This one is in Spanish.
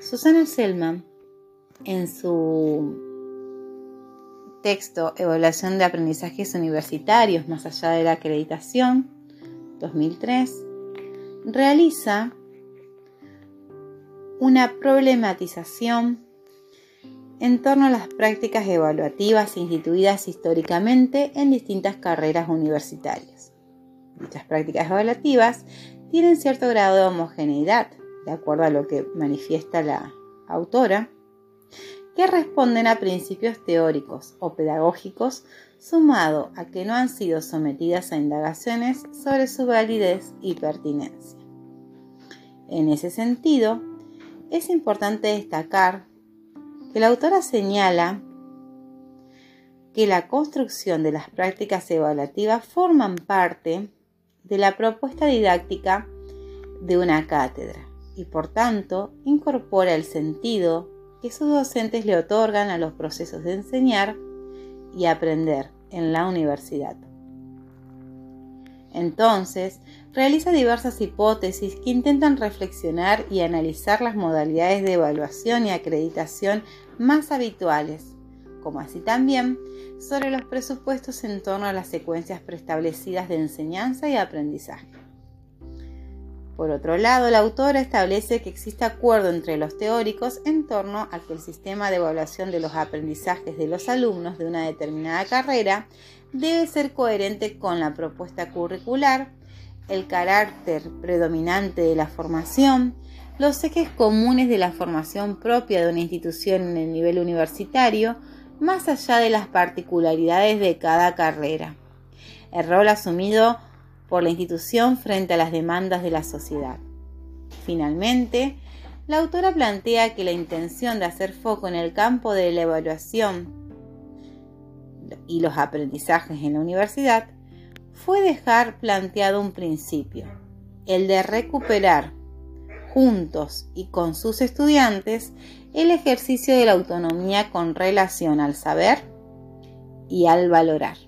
Susana Selman, en su texto Evaluación de aprendizajes universitarios más allá de la acreditación, 2003, realiza una problematización en torno a las prácticas evaluativas instituidas históricamente en distintas carreras universitarias. Dichas prácticas evaluativas tienen cierto grado de homogeneidad, de acuerdo a lo que manifiesta la autora, que responden a principios teóricos o pedagógicos, sumado a que no han sido sometidas a indagaciones sobre su validez y pertinencia. En ese sentido, es importante destacar que la autora señala que la construcción de las prácticas evaluativas forman parte de la propuesta didáctica de una cátedra y por tanto incorpora el sentido que sus docentes le otorgan a los procesos de enseñar y aprender en la universidad. Entonces, realiza diversas hipótesis que intentan reflexionar y analizar las modalidades de evaluación y acreditación más habituales, como así también sobre los presupuestos en torno a las secuencias preestablecidas de enseñanza y aprendizaje. Por otro lado, la autora establece que existe acuerdo entre los teóricos en torno a que el sistema de evaluación de los aprendizajes de los alumnos de una determinada carrera debe ser coherente con la propuesta curricular, el carácter predominante de la formación, los ejes comunes de la formación propia de una institución en el nivel universitario, más allá de las particularidades de cada carrera. El rol asumido por la institución frente a las demandas de la sociedad. Finalmente, la autora plantea que la intención de hacer foco en el campo de la evaluación y los aprendizajes en la universidad fue dejar planteado un principio, el de recuperar juntos y con sus estudiantes el ejercicio de la autonomía con relación al saber y al valorar.